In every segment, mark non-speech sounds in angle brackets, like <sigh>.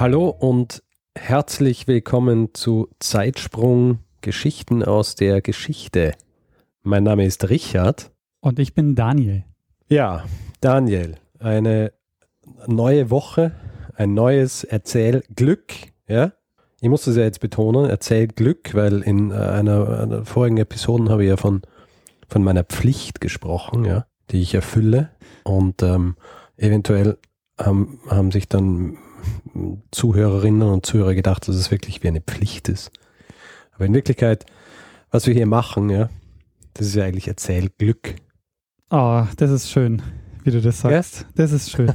Hallo und herzlich willkommen zu Zeitsprung Geschichten aus der Geschichte. Mein Name ist Richard. Und ich bin Daniel. Ja, Daniel, eine neue Woche, ein neues Erzählglück, ja? Ich muss das ja jetzt betonen, Erzählglück, weil in einer, einer vorigen Episode habe ich ja von, von meiner Pflicht gesprochen, ja, die ich erfülle. Und ähm, eventuell haben, haben sich dann Zuhörerinnen und Zuhörer gedacht, dass es wirklich wie eine Pflicht ist. Aber in Wirklichkeit, was wir hier machen, ja, das ist ja eigentlich Erzählglück. Oh, das ist schön, wie du das sagst. Ja? Das ist schön.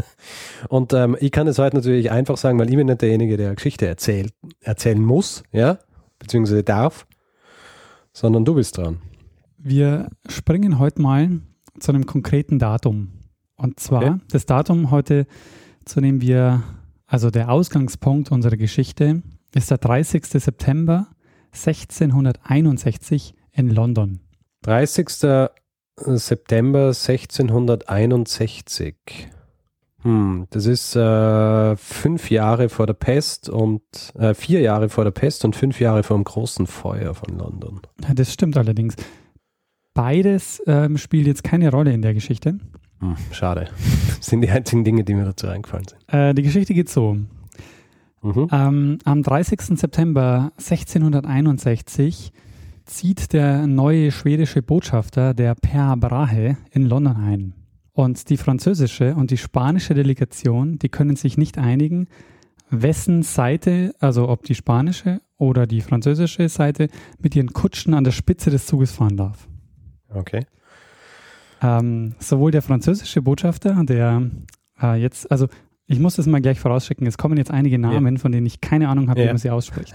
<laughs> und ähm, ich kann es heute natürlich einfach sagen, weil ich bin nicht derjenige, der Geschichte erzählt, erzählen muss, ja, beziehungsweise darf, sondern du bist dran. Wir springen heute mal zu einem konkreten Datum. Und zwar okay. das Datum heute zu dem wir, also der Ausgangspunkt unserer Geschichte, ist der 30. September 1661 in London. 30. September 1661. Hm, das ist äh, fünf Jahre vor der Pest und äh, vier Jahre vor der Pest und fünf Jahre vor dem großen Feuer von London. Das stimmt allerdings. Beides ähm, spielt jetzt keine Rolle in der Geschichte. Hm, schade. Das <laughs> sind die einzigen Dinge, die mir dazu eingefallen sind. Äh, die Geschichte geht so. Mhm. Ähm, am 30. September 1661 zieht der neue schwedische Botschafter, der Per Brahe, in London ein. Und die französische und die spanische Delegation, die können sich nicht einigen, wessen Seite, also ob die spanische oder die französische Seite, mit ihren Kutschen an der Spitze des Zuges fahren darf. Okay. Ähm, sowohl der französische Botschafter, der äh, jetzt, also ich muss das mal gleich vorausschicken, es kommen jetzt einige Namen, ja. von denen ich keine Ahnung habe, ja. wie man sie ausspricht.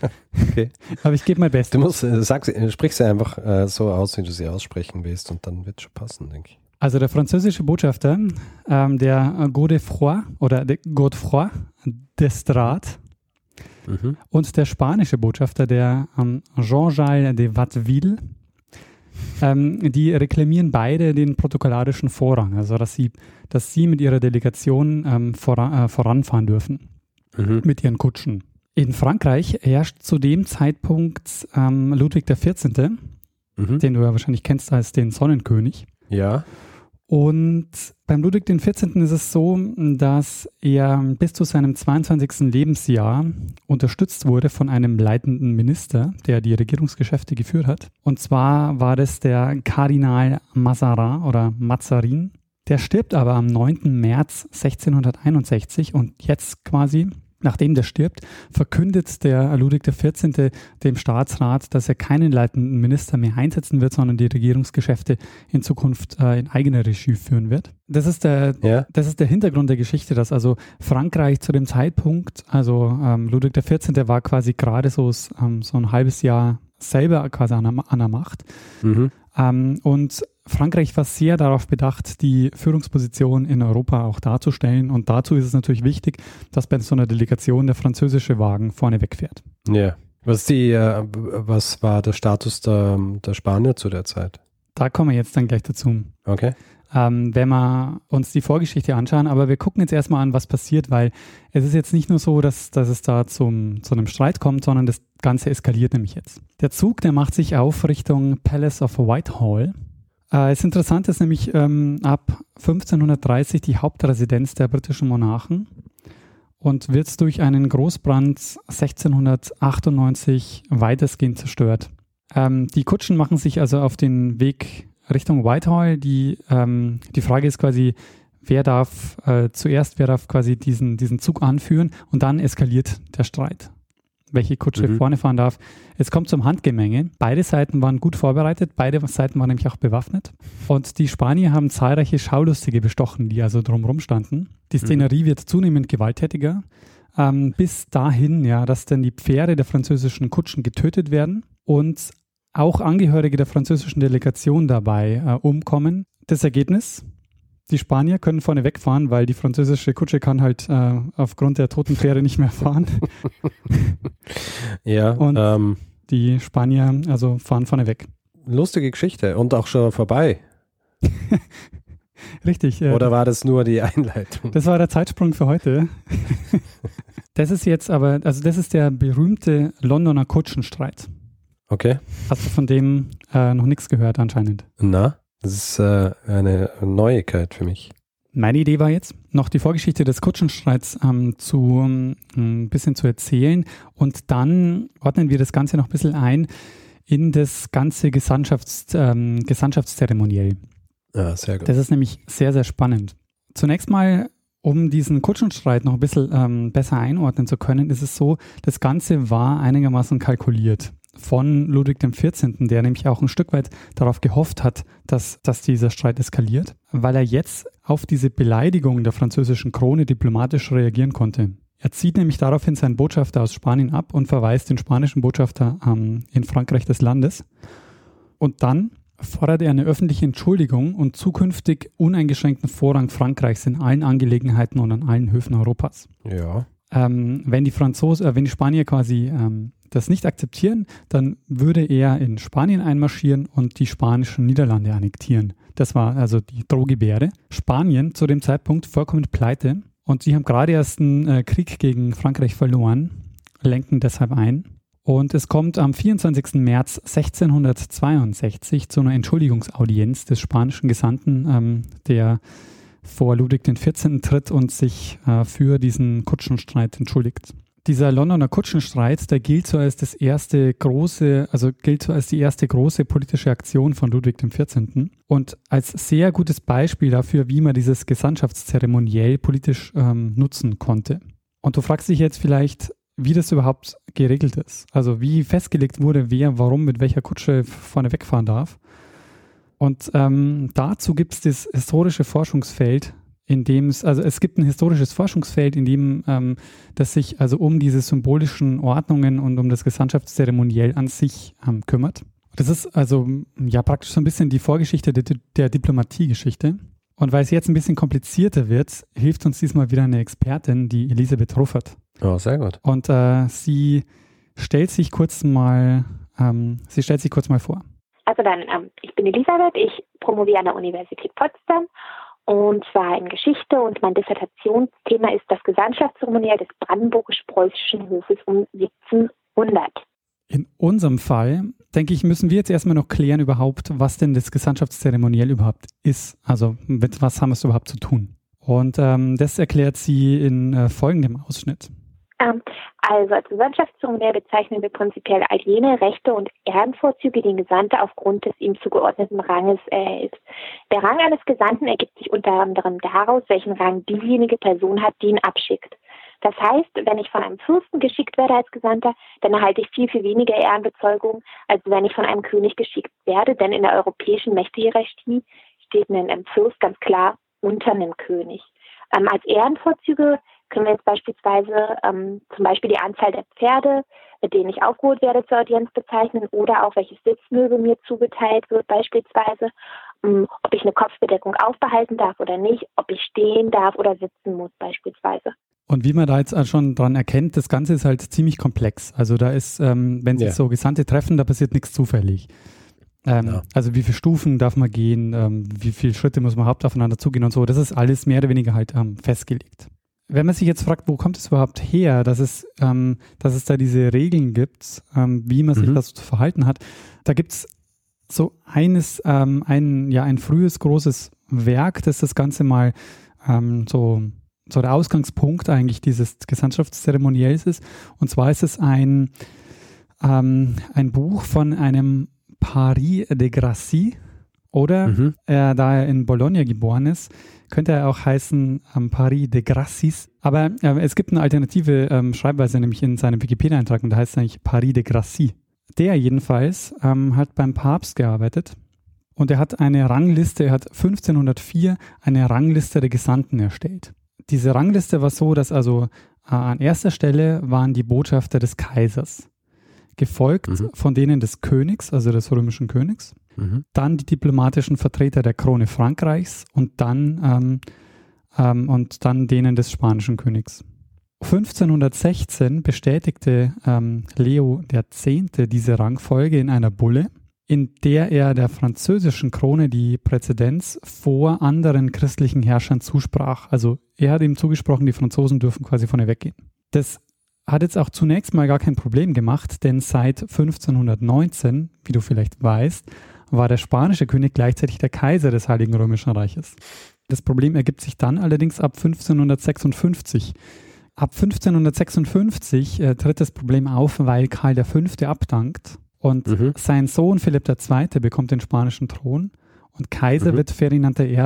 <laughs> okay. Aber ich gebe mein Bestes. Du musst, äh, sag, sprich sie einfach äh, so aus, wie du sie aussprechen willst und dann wird es schon passen, denke ich. Also der französische Botschafter, ähm, der Godefroy oder der Godefroy d'Estrade mhm. und der spanische Botschafter, der ähm, Jean-Jacques de Watteville, ähm, die reklamieren beide den protokollarischen Vorrang, also dass sie, dass sie mit ihrer Delegation ähm, voran, äh, voranfahren dürfen mhm. mit ihren Kutschen. In Frankreich herrscht zu dem Zeitpunkt ähm, Ludwig XIV., mhm. den du ja wahrscheinlich kennst als den Sonnenkönig. Ja. Und beim Ludwig XIV. ist es so, dass er bis zu seinem 22. Lebensjahr unterstützt wurde von einem leitenden Minister, der die Regierungsgeschäfte geführt hat. Und zwar war das der Kardinal Mazarin oder Mazarin. Der stirbt aber am 9. März 1661 und jetzt quasi Nachdem der stirbt, verkündet der Ludwig XIV. dem Staatsrat, dass er keinen leitenden Minister mehr einsetzen wird, sondern die Regierungsgeschäfte in Zukunft äh, in eigener Regie führen wird. Das ist, der, ja. das ist der Hintergrund der Geschichte, dass also Frankreich zu dem Zeitpunkt, also ähm, Ludwig XIV. war quasi gerade so, ähm, so ein halbes Jahr selber quasi an der, an der Macht. Mhm. Ähm, und Frankreich war sehr darauf bedacht, die Führungsposition in Europa auch darzustellen. Und dazu ist es natürlich wichtig, dass bei so einer Delegation der französische Wagen vorne wegfährt. Ja. Was, die, äh, was war der Status der, der Spanier zu der Zeit? Da kommen wir jetzt dann gleich dazu. Okay. Ähm, wenn wir uns die Vorgeschichte anschauen, aber wir gucken jetzt erstmal an, was passiert, weil es ist jetzt nicht nur so, dass, dass es da zum, zu einem Streit kommt, sondern das Ganze eskaliert nämlich jetzt. Der Zug, der macht sich auf Richtung Palace of Whitehall äh, das Interessante ist nämlich ähm, ab 1530 die Hauptresidenz der britischen Monarchen und wird durch einen Großbrand 1698 weitestgehend zerstört. Ähm, die Kutschen machen sich also auf den Weg Richtung Whitehall. Die, ähm, die Frage ist quasi, wer darf äh, zuerst, wer darf quasi diesen, diesen Zug anführen und dann eskaliert der Streit welche Kutsche mhm. vorne fahren darf. Es kommt zum Handgemenge. Beide Seiten waren gut vorbereitet, beide Seiten waren nämlich auch bewaffnet. Und die Spanier haben zahlreiche Schaulustige bestochen, die also drumherum standen. Die mhm. Szenerie mhm. wird zunehmend gewalttätiger. ähm, bis dahin, ja, dass dann die Pferde der französischen Kutschen getötet werden und auch Angehörige der französischen Delegation dabei äh, umkommen. Das Ergebnis, die Spanier können vorne wegfahren, weil die französische Kutsche kann halt äh, aufgrund der toten Pferde nicht mehr fahren. <laughs> ja, und ähm, die Spanier also fahren vorne weg. Lustige Geschichte und auch schon vorbei. <laughs> Richtig. Äh, Oder war das nur die Einleitung? Das war der Zeitsprung für heute. <laughs> das ist jetzt aber, also das ist der berühmte Londoner Kutschenstreit. Okay. Hast du von dem äh, noch nichts gehört anscheinend? Na, das ist äh, eine Neuigkeit für mich. Meine Idee war jetzt, noch die Vorgeschichte des Kutschenstreits ähm, zu ähm, ein bisschen zu erzählen und dann ordnen wir das Ganze noch ein bisschen ein in das ganze Gesandtschafts, ähm, Gesandtschaftszeremoniell. Ja, sehr gut. Das ist nämlich sehr, sehr spannend. Zunächst mal, um diesen Kutschenstreit noch ein bisschen ähm, besser einordnen zu können, ist es so, das Ganze war einigermaßen kalkuliert von Ludwig XIV., der nämlich auch ein Stück weit darauf gehofft hat, dass, dass dieser Streit eskaliert, weil er jetzt auf diese Beleidigung der französischen Krone diplomatisch reagieren konnte. Er zieht nämlich daraufhin seinen Botschafter aus Spanien ab und verweist den spanischen Botschafter ähm, in Frankreich des Landes. Und dann fordert er eine öffentliche Entschuldigung und zukünftig uneingeschränkten Vorrang Frankreichs in allen Angelegenheiten und an allen Höfen Europas. Ja. Ähm, wenn die Franzosen, äh, wenn die Spanier quasi ähm, das nicht akzeptieren, dann würde er in Spanien einmarschieren und die spanischen Niederlande annektieren. Das war also die Drohgebärde. Spanien zu dem Zeitpunkt vollkommen pleite und sie haben gerade erst einen äh, Krieg gegen Frankreich verloren, lenken deshalb ein. Und es kommt am 24. März 1662 zu einer Entschuldigungsaudienz des spanischen Gesandten, ähm, der vor Ludwig XIV. tritt und sich äh, für diesen Kutschenstreit entschuldigt. Dieser Londoner Kutschenstreit, der gilt so als das erste große, also gilt so als die erste große politische Aktion von Ludwig XIV. und als sehr gutes Beispiel dafür, wie man dieses Gesandtschaftszeremoniell politisch ähm, nutzen konnte. Und du fragst dich jetzt vielleicht, wie das überhaupt geregelt ist. Also wie festgelegt wurde, wer warum mit welcher Kutsche vorne wegfahren darf. Und ähm, dazu gibt es das historische Forschungsfeld in dem es, also es gibt ein historisches Forschungsfeld, in dem ähm, das sich also um diese symbolischen Ordnungen und um das Gesandtschaftszeremoniell an sich ähm, kümmert. Das ist also ja praktisch so ein bisschen die Vorgeschichte der, der Diplomatiegeschichte. Und weil es jetzt ein bisschen komplizierter wird, hilft uns diesmal wieder eine Expertin, die Elisabeth Ruffert. Oh, sehr gut. Und äh, sie stellt sich kurz mal, ähm, sie stellt sich kurz mal vor. Also dann, ähm, ich bin Elisabeth, ich promoviere an der Universität Potsdam und zwar in Geschichte und mein Dissertationsthema ist das Gesandtschaftszeremoniell des brandenburgisch-preußischen Hofes um 1700. In unserem Fall, denke ich, müssen wir jetzt erstmal noch klären überhaupt, was denn das Gesandtschaftszeremoniell überhaupt ist. Also mit was haben wir es überhaupt zu tun? Und ähm, das erklärt sie in äh, folgendem Ausschnitt. Ähm, also als Gesandtschaftszeremoniell bezeichnen wir prinzipiell all jene Rechte und Ehrenvorzüge, die ein Gesandter aufgrund des ihm zugeordneten Ranges erhält. Der Rang eines Gesandten ergibt sich unter anderem daraus, welchen Rang diejenige Person hat, die ihn abschickt. Das heißt, wenn ich von einem Fürsten geschickt werde als Gesandter, dann erhalte ich viel, viel weniger Ehrenbezeugung, als wenn ich von einem König geschickt werde, denn in der europäischen Mächtehierarchie steht ein Fürst ganz klar unter einem König. Ähm, als Ehrenvorzüge können wir jetzt beispielsweise ähm, zum Beispiel die Anzahl der Pferde, mit denen ich aufgeholt werde zur Audienz bezeichnen oder auch welches Sitzmöbel mir zugeteilt wird beispielsweise, ähm, ob ich eine Kopfbedeckung aufbehalten darf oder nicht, ob ich stehen darf oder sitzen muss beispielsweise. Und wie man da jetzt schon dran erkennt, das Ganze ist halt ziemlich komplex. Also da ist, ähm, wenn sich ja. so Gesandte treffen, da passiert nichts zufällig. Ähm, ja. Also wie viele Stufen darf man gehen, ähm, wie viele Schritte muss man überhaupt aufeinander zugehen und so. Das ist alles mehr oder weniger halt ähm, festgelegt wenn man sich jetzt fragt, wo kommt es überhaupt her, dass es, ähm, dass es da diese Regeln gibt, ähm, wie man sich mhm. das zu verhalten hat, da gibt es so eines, ähm, ein, ja, ein frühes großes Werk, das das Ganze mal ähm, so, so der Ausgangspunkt eigentlich dieses Gesandtschaftszeremoniells ist. Und zwar ist es ein, ähm, ein Buch von einem Paris de Gracie, oder mhm. äh, da er in Bologna geboren ist, könnte er auch heißen ähm, Paris de Gracis. Aber äh, es gibt eine alternative ähm, Schreibweise, nämlich in seinem Wikipedia-Eintrag, und da heißt es eigentlich Paris de Gracie. Der jedenfalls ähm, hat beim Papst gearbeitet und er hat eine Rangliste, er hat 1504 eine Rangliste der Gesandten erstellt. Diese Rangliste war so, dass also Äh, an erster Stelle waren die Botschafter des Kaisers, gefolgt Mhm. von denen des Königs, also des römischen Königs, Mhm. dann die diplomatischen Vertreter der Krone Frankreichs und dann, ähm, ähm, und dann denen des spanischen Königs. 1516 bestätigte ähm, Leo X. diese Rangfolge in einer Bulle, in der er der französischen Krone die Präzedenz vor anderen christlichen Herrschern zusprach. Also er hat ihm zugesprochen, die Franzosen dürfen quasi vorne weggehen. Das hat jetzt auch zunächst mal gar kein Problem gemacht, denn seit 1519, wie du vielleicht weißt, war der spanische König gleichzeitig der Kaiser des Heiligen Römischen Reiches. Das Problem ergibt sich dann allerdings ab 1556. Ab 1556 äh, tritt das Problem auf, weil Karl V. abdankt und Mhm. sein Sohn Philipp II. bekommt den spanischen Thron und Kaiser Mhm. wird Ferdinand I.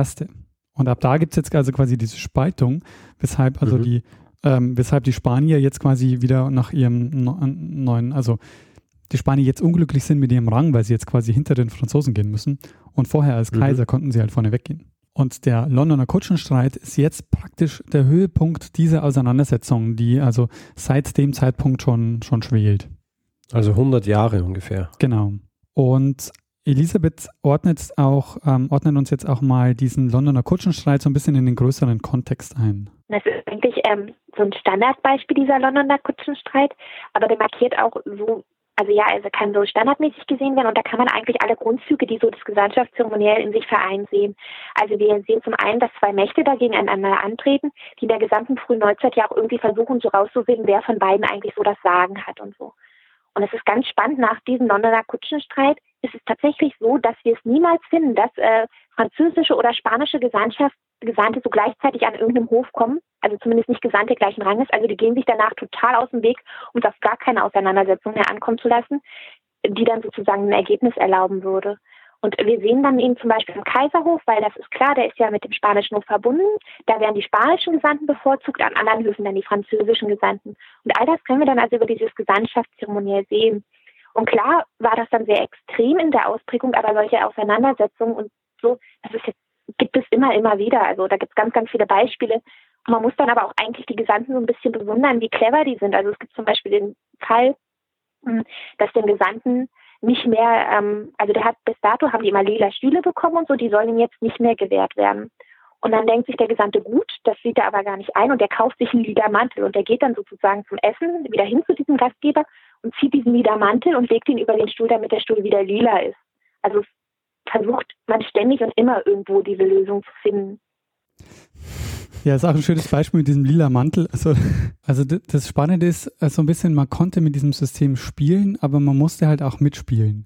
Und ab da gibt es jetzt also quasi diese Spaltung, weshalb also Mhm. die, ähm, weshalb die Spanier jetzt quasi wieder nach ihrem neuen, also die Spanier jetzt unglücklich sind mit ihrem Rang, weil sie jetzt quasi hinter den Franzosen gehen müssen. Und vorher als Mhm. Kaiser konnten sie halt vorne weggehen. Und der Londoner Kutschenstreit ist jetzt praktisch der Höhepunkt dieser Auseinandersetzung, die also seit dem Zeitpunkt schon, schon schwelt. Also 100 Jahre ungefähr. Genau. Und Elisabeth ordnet auch, ähm, ordnet uns jetzt auch mal diesen Londoner Kutschenstreit so ein bisschen in den größeren Kontext ein. Das ist eigentlich ähm, so ein Standardbeispiel dieser Londoner Kutschenstreit, aber der markiert auch so, also ja, also kann so standardmäßig gesehen werden und da kann man eigentlich alle Grundzüge, die so das Gesandtschaftszeremoniell in sich vereint sehen. Also wir sehen zum einen, dass zwei Mächte da gegeneinander antreten, die in der gesamten frühen Neuzeit ja auch irgendwie versuchen, so rauszufinden, wer von beiden eigentlich so das Sagen hat und so. Und es ist ganz spannend, nach diesem Londoner Kutschenstreit ist es tatsächlich so, dass wir es niemals finden, dass äh, französische oder spanische Gesandtschaft, Gesandte so gleichzeitig an irgendeinem Hof kommen, also zumindest nicht Gesandte gleichen Ranges, also die gehen sich danach total aus dem Weg, um auf gar keine Auseinandersetzung mehr ankommen zu lassen, die dann sozusagen ein Ergebnis erlauben würde. Und wir sehen dann eben zum Beispiel im Kaiserhof, weil das ist klar, der ist ja mit dem spanischen Hof verbunden. Da werden die spanischen Gesandten bevorzugt, an anderen Höfen dann die französischen Gesandten. Und all das können wir dann also über dieses Gesandtschaftszeremoniell sehen. Und klar war das dann sehr extrem in der Ausprägung, aber solche Auseinandersetzungen und so, das ist jetzt, gibt es immer, immer wieder. Also da gibt es ganz, ganz viele Beispiele. Und man muss dann aber auch eigentlich die Gesandten so ein bisschen bewundern, wie clever die sind. Also es gibt zum Beispiel den Fall, hm, dass den Gesandten nicht mehr, ähm, also der hat bis dato haben die immer lila Stühle bekommen und so, die sollen ihm jetzt nicht mehr gewährt werden. Und dann denkt sich der Gesandte gut, das sieht er aber gar nicht ein und der kauft sich einen lila Mantel und der geht dann sozusagen zum Essen wieder hin zu diesem Gastgeber und zieht diesen lila Mantel und legt ihn über den Stuhl, damit der Stuhl wieder lila ist. Also versucht man ständig und immer irgendwo diese Lösung zu finden. Ja, ist auch ein schönes Beispiel mit diesem lila Mantel. Also, also das Spannende ist äh, so ein bisschen, man konnte mit diesem System spielen, aber man musste halt auch mitspielen.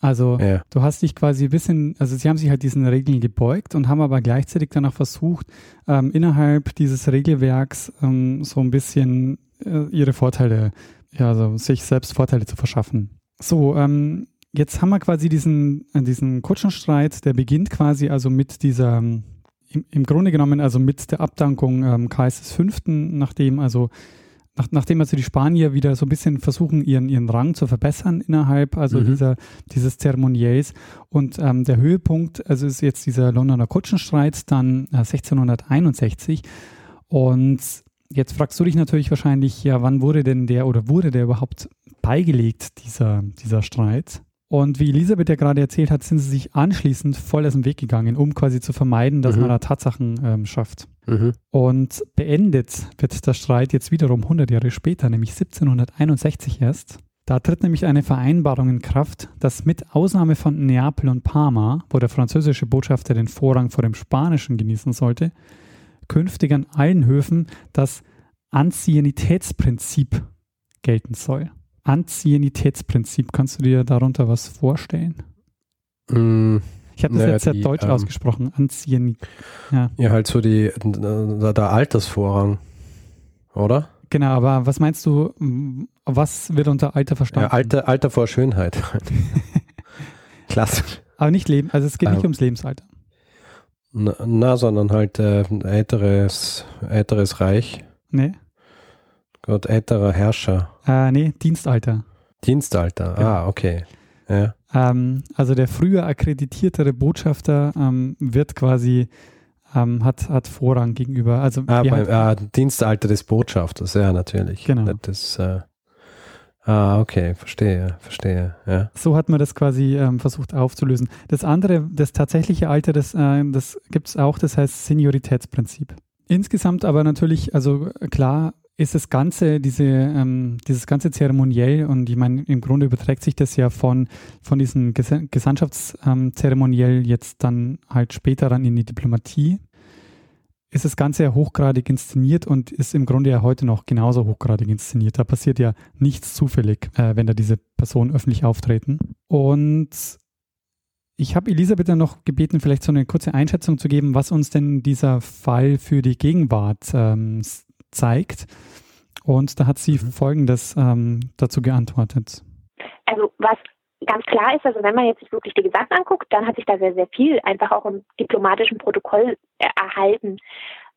Also Ja. du hast dich quasi ein bisschen, also sie haben sich halt diesen Regeln gebeugt und haben aber gleichzeitig dann auch versucht, ähm, innerhalb dieses Regelwerks ähm, so ein bisschen äh, ihre Vorteile, ja, also sich selbst Vorteile zu verschaffen. So, ähm, jetzt haben wir quasi diesen, äh, diesen Kutschenstreit, der beginnt quasi also mit dieser, ähm, im, im Grunde genommen also mit der Abdankung ähm, Karls V., nachdem also nach, nachdem also die Spanier wieder so ein bisschen versuchen, ihren, ihren Rang zu verbessern innerhalb also Mhm. dieser, dieses Zeremoniells. Und ähm, der Höhepunkt, also ist jetzt dieser Londoner Kutschenstreit, dann äh, 1661. Und jetzt fragst du dich natürlich wahrscheinlich, ja, wann wurde denn der oder wurde der überhaupt beigelegt, dieser, dieser Streit? Und wie Elisabeth ja gerade erzählt hat, sind sie sich anschließend voll aus dem Weg gegangen, um quasi zu vermeiden, dass Mhm. man da Tatsachen ähm, schafft. Mhm. Und beendet wird der Streit jetzt wiederum 100 Jahre später, nämlich 1761 erst. Da tritt nämlich eine Vereinbarung in Kraft, dass mit Ausnahme von Neapel und Parma, wo der französische Botschafter den Vorrang vor dem spanischen genießen sollte, künftig an allen Höfen das Anzienitätsprinzip gelten soll. Anzienitätsprinzip, kannst du dir darunter was vorstellen? Mm, Ich habe das Naja, jetzt sehr die, deutsch ähm, ausgesprochen. Anzienität. Ja. Ja, halt so die, der, der Altersvorrang, oder? Genau, aber was meinst du, was wird unter Alter verstanden? Ja, Alter, Alter vor Schönheit. <laughs> Klassisch. Aber nicht Leben, also es geht nicht Ähm. ums Lebensalter. Na, na sondern halt äh, ein älteres, älteres Reich. Nee, Gott, älterer Herrscher. äh, nee Dienstalter. Dienstalter. Genau. Ah, okay. Ja. Ähm, also der früher akkreditiertere Botschafter ähm, wird quasi ähm, hat, hat Vorrang gegenüber. Also ah, beim, halt, ah, Dienstalter des Botschafters, ja, natürlich. Genau. Das, äh, ah, okay, verstehe, verstehe, ja. So hat man das quasi ähm, versucht aufzulösen. Das andere, das tatsächliche Alter, das, äh, das gibt es auch, das heißt Senioritätsprinzip. Insgesamt aber natürlich, also klar, ist das Ganze, diese, ähm, dieses ganze Zeremoniell, und ich meine, im Grunde überträgt sich das ja von, von diesem Ges Gesandtschaftszeremoniell ähm, jetzt dann halt später dann in die Diplomatie, ist das Ganze ja hochgradig inszeniert und ist im Grunde ja heute noch genauso hochgradig inszeniert. Da passiert ja nichts zufällig, äh, wenn da diese Personen öffentlich auftreten. Und ich habe Elisabeth dann noch gebeten, vielleicht so eine kurze Einschätzung zu geben, was uns denn dieser Fall für die Gegenwart ähm, zeigt. Und da hat sie mhm. Folgendes ähm, dazu geantwortet. Also was ganz klar ist, also wenn man jetzt sich wirklich die Gesandten anguckt, dann hat sich da sehr, sehr viel einfach auch im diplomatischen Protokoll erhalten.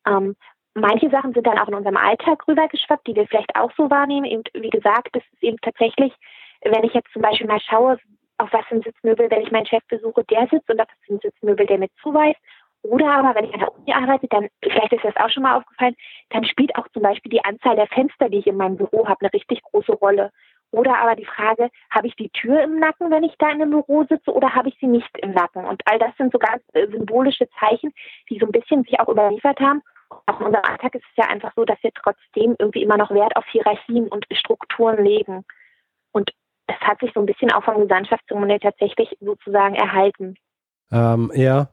Ähm, manche Sachen sind dann auch in unserem Alltag rübergeschwappt, die wir vielleicht auch so wahrnehmen. Eben, wie gesagt, das ist eben tatsächlich, wenn ich jetzt zum Beispiel mal schaue, auf was für ein Sitzmöbel, wenn ich meinen Chef besuche, der sitzt und auf was für ein Sitzmöbel der mir zuweist. Oder aber, wenn ich an der Uni arbeite, dann, vielleicht ist das auch schon mal aufgefallen, dann spielt auch zum Beispiel die Anzahl der Fenster, die ich in meinem Büro habe, eine richtig große Rolle. Oder aber die Frage, habe ich die Tür im Nacken, wenn ich da in einem Büro sitze, oder habe ich sie nicht im Nacken? Und all das sind so ganz äh, symbolische Zeichen, die so ein bisschen sich auch überliefert haben. Auch in unserem Alltag ist es ja einfach so, dass wir trotzdem irgendwie immer noch Wert auf Hierarchien und Strukturen legen. Und das hat sich so ein bisschen auch vom Gesandtschaftszeremoniell tatsächlich sozusagen erhalten. Ähm, ja,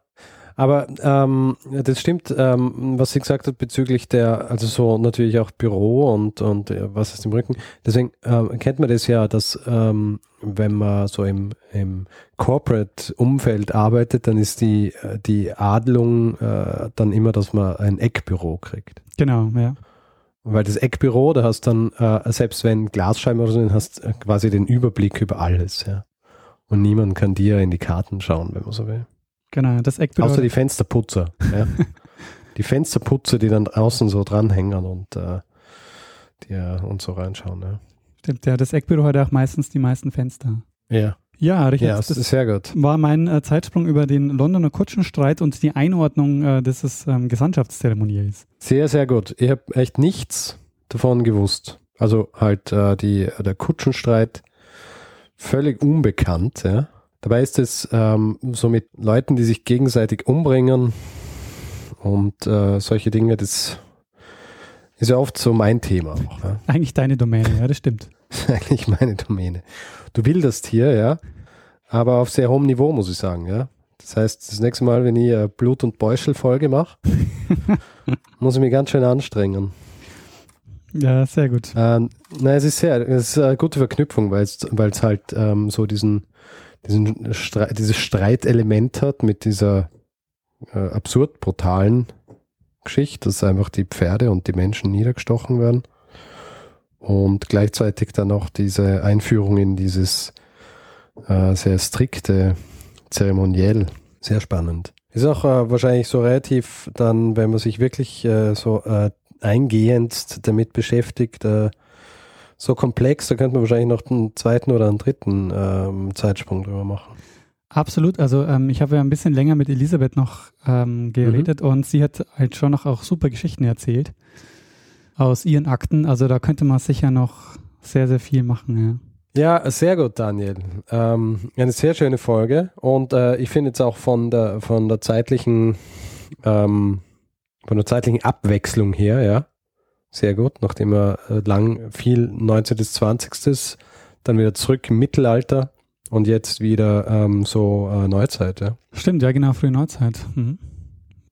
aber ähm, das stimmt, ähm, was sie gesagt hat bezüglich der, also so natürlich auch Büro und, und äh, was ist im Rücken. Deswegen ähm, kennt man das ja, dass ähm, wenn man so im, im Corporate-Umfeld arbeitet, dann ist die, die Adelung äh, dann immer, dass man ein Eckbüro kriegt. Genau, ja. Weil das Eckbüro, da hast dann, äh, selbst wenn Glasscheiben oder so, hast äh, quasi den Überblick über alles, ja. Und niemand kann dir in die Karten schauen, wenn man so will. Genau, das Eckbüro. Außer die Fensterputzer. Ja. <laughs> die Fensterputzer, die dann außen so dranhängen und, äh, die, äh, und so reinschauen. Ja. Stimmt, ja, das Eckbüro hat auch meistens die meisten Fenster. Ja. Ja, richtig. Ja, das, das ist sehr gut. War mein äh, Zeitsprung über den Londoner Kutschenstreit und die Einordnung äh, des ähm, Gesandtschaftszeremoniels. Sehr, sehr gut. Ich habe echt nichts davon gewusst. Also halt äh, die, der Kutschenstreit völlig unbekannt, ja. Dabei ist es ähm, so mit Leuten, die sich gegenseitig umbringen und äh, solche Dinge, das ist ja oft so mein Thema. Auch, ja. <laughs> Eigentlich deine Domäne, ja, das stimmt. <laughs> Eigentlich meine Domäne. Du wilderst hier, ja, aber auf sehr hohem Niveau, muss ich sagen, ja. Das heißt, das nächste Mal, wenn ich eine Blut- und Beuschel-Folge mache, <laughs> muss ich mich ganz schön anstrengen. Ja, sehr gut. Ähm, nein, es ist sehr, es ist eine gute Verknüpfung, weil es halt ähm, so diesen diesen Streit, dieses Streitelement hat mit dieser äh, absurd brutalen Geschichte, dass einfach die Pferde und die Menschen niedergestochen werden. Und gleichzeitig dann auch diese Einführung in dieses äh, sehr strikte Zeremoniell. Sehr spannend. Ist auch äh, wahrscheinlich so relativ dann, wenn man sich wirklich äh, so äh, eingehend damit beschäftigt, äh, so komplex, da könnte man wahrscheinlich noch einen zweiten oder einen dritten ähm, Zeitsprung drüber machen. Absolut. Also ähm, ich habe ja ein bisschen länger mit Elisabeth noch ähm, geredet mhm. und sie hat halt schon noch auch super Geschichten erzählt aus ihren Akten. Also da könnte man sicher noch sehr, sehr viel machen. Ja, ja sehr gut, Daniel. Ähm, eine sehr schöne Folge und äh, ich finde jetzt auch von der von der zeitlichen ähm, von der zeitlichen Abwechslung her, ja, sehr gut, nachdem er äh, lang viel 19. bis 20. dann wieder zurück im Mittelalter und jetzt wieder ähm, so äh, Neuzeit. Ja. Stimmt, ja genau, frühe Neuzeit. Mhm.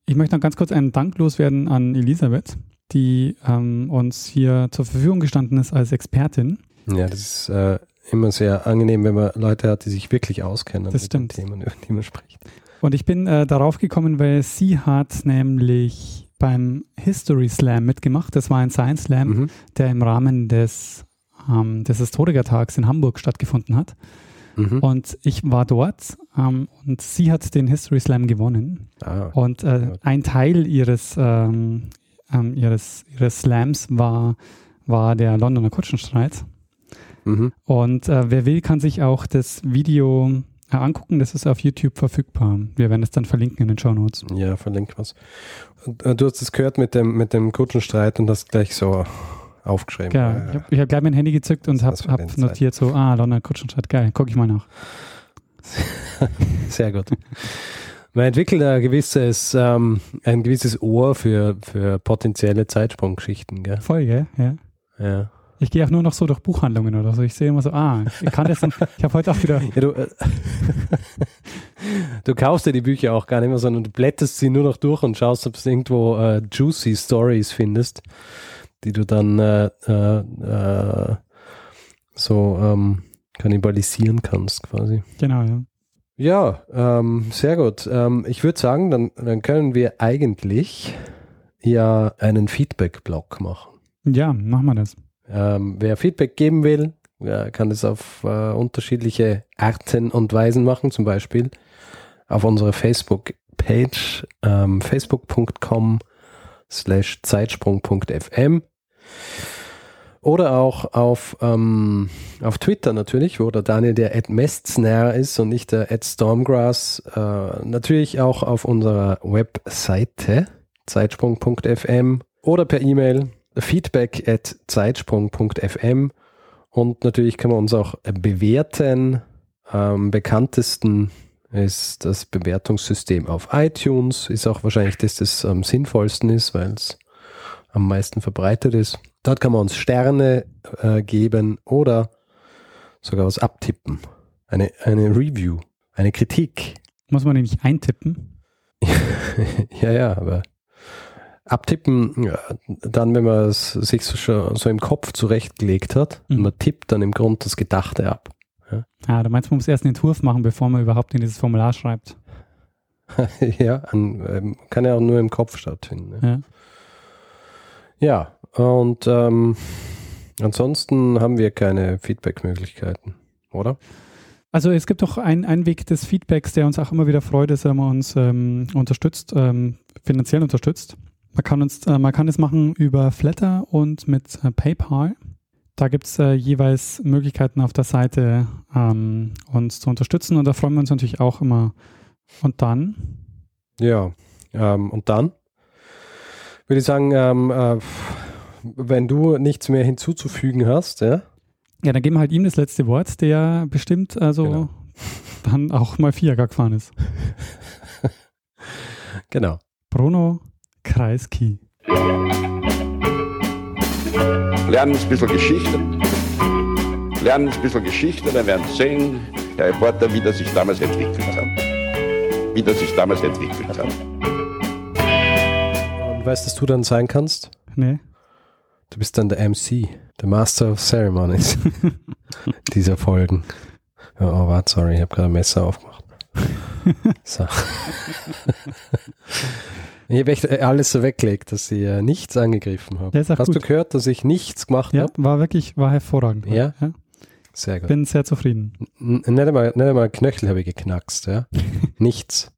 Ich möchte noch ganz kurz einen Dank loswerden an Elisabeth, die ähm, uns hier zur Verfügung gestanden ist als Expertin. Ja, das ist äh, immer sehr angenehm, wenn man Leute hat, die sich wirklich auskennen das mit stimmt. den Themen, über die man spricht. Und ich bin äh, darauf gekommen, weil sie hat nämlich beim History Slam mitgemacht. Das war ein Science Slam, mhm. der im Rahmen des, ähm, des Historikertags in Hamburg stattgefunden hat. Mhm. Und ich war dort ähm, und sie hat den History Slam gewonnen. Ah, und äh, ein Teil ihres, ähm, ähm, ihres, ihres Slams war, war der Londoner Kutschenstreit. Mhm. Und äh, wer will, kann sich auch das Video angucken. Das ist auf YouTube verfügbar. Wir werden es dann verlinken in den Show Notes. Ja, verlinken wir es. Du hast es gehört mit dem, mit dem Kutschenstreit und hast gleich so aufgeschrieben. Ja, ich habe hab gleich mein Handy gezückt und habe hab notiert so, ah, London Kutschenstreit, geil, gucke ich mal nach. <laughs> Sehr gut. Man entwickelt ein gewisses, ähm, ein gewisses Ohr für, für potenzielle Zeitsprunggeschichten, gell? Voll, gell? Ja. Ja. Ich gehe auch nur noch so durch Buchhandlungen oder so. Ich sehe immer so, ah, ich kann das. ich habe heute auch wieder. Ja, du, äh, <laughs> du kaufst dir die Bücher auch gar nicht mehr, sondern du blätterst sie nur noch durch und schaust, ob du irgendwo äh, juicy Stories findest, die du dann äh, äh, äh, so ähm, kannibalisieren kannst, quasi. Genau, ja. Ja, ähm, sehr gut. Ähm, ich würde sagen, dann, dann können wir eigentlich ja einen Feedback-Blog machen. Ja, machen wir das. Ähm, wer Feedback geben will, kann das auf äh, unterschiedliche Arten und Weisen machen, zum Beispiel auf unserer Facebook-Page ähm, facebook.com slash zeitsprung.fm oder auch auf, ähm, auf Twitter natürlich, wo der Daniel der Ed Mestsner ist und nicht der Ed Stormgrass. Äh, natürlich auch auf unserer Webseite zeitsprung.fm oder per E-Mail feedback at zeitsprung.fm und natürlich kann man uns auch bewerten. Am bekanntesten ist das Bewertungssystem auf iTunes, ist auch wahrscheinlich das, das am sinnvollsten ist, weil es am meisten verbreitet ist. Dort kann man uns Sterne äh, geben oder sogar was abtippen. Eine, eine Review, eine Kritik. Muss man nicht eintippen? <laughs> ja, ja, aber abtippen, dann, wenn man es sich so, schon so im Kopf zurechtgelegt hat, mhm. man tippt dann im Grunde das Gedachte ab. Ja, ah, du meinst, man muss erst einen Entwurf machen, bevor man überhaupt in dieses Formular schreibt. <laughs> ja, an, ähm, kann ja auch nur im Kopf stattfinden. Ne? Ja. ja, und ähm, ansonsten haben wir keine Feedback-Möglichkeiten, oder? Also es gibt auch einen Weg des Feedbacks, der uns auch immer wieder freut, dass er uns ähm, unterstützt, ähm, finanziell unterstützt. Man kann, uns, äh, man kann es machen über Flatter und mit äh, PayPal. Da gibt es äh, jeweils Möglichkeiten auf der Seite, ähm, uns zu unterstützen und da freuen wir uns natürlich auch immer. Und dann? Ja, ähm, und dann würde ich sagen, ähm, äh, wenn du nichts mehr hinzuzufügen hast, ja? Ja, dann geben wir halt ihm das letzte Wort, der bestimmt also genau. dann auch mal Fiaga gefahren ist. <laughs> genau. Bruno Kreisky. Lernen ein bisschen Geschichte. Lernen ein bisschen Geschichte, dann werden Sie sehen, der Reporter, wie das sich damals entwickelt hat. Wie das sich damals entwickelt hat. Und weißt du, was du dann sein kannst? Nee. Du bist dann der MC, der Master of Ceremonies <laughs> dieser Folgen. Oh, oh warte, sorry, ich habe gerade ein Messer aufgemacht. <laughs> So. Ich habe echt alles so weggelegt, dass ich äh, nichts angegriffen habe. Ja, Hast gut. du gehört, dass ich nichts gemacht ja, habe? War wirklich, war hervorragend. Ja? ja? Sehr gut. Bin sehr zufrieden. N nicht einmal, nicht einmal Knöchel habe ich geknackst, ja. <laughs> nichts.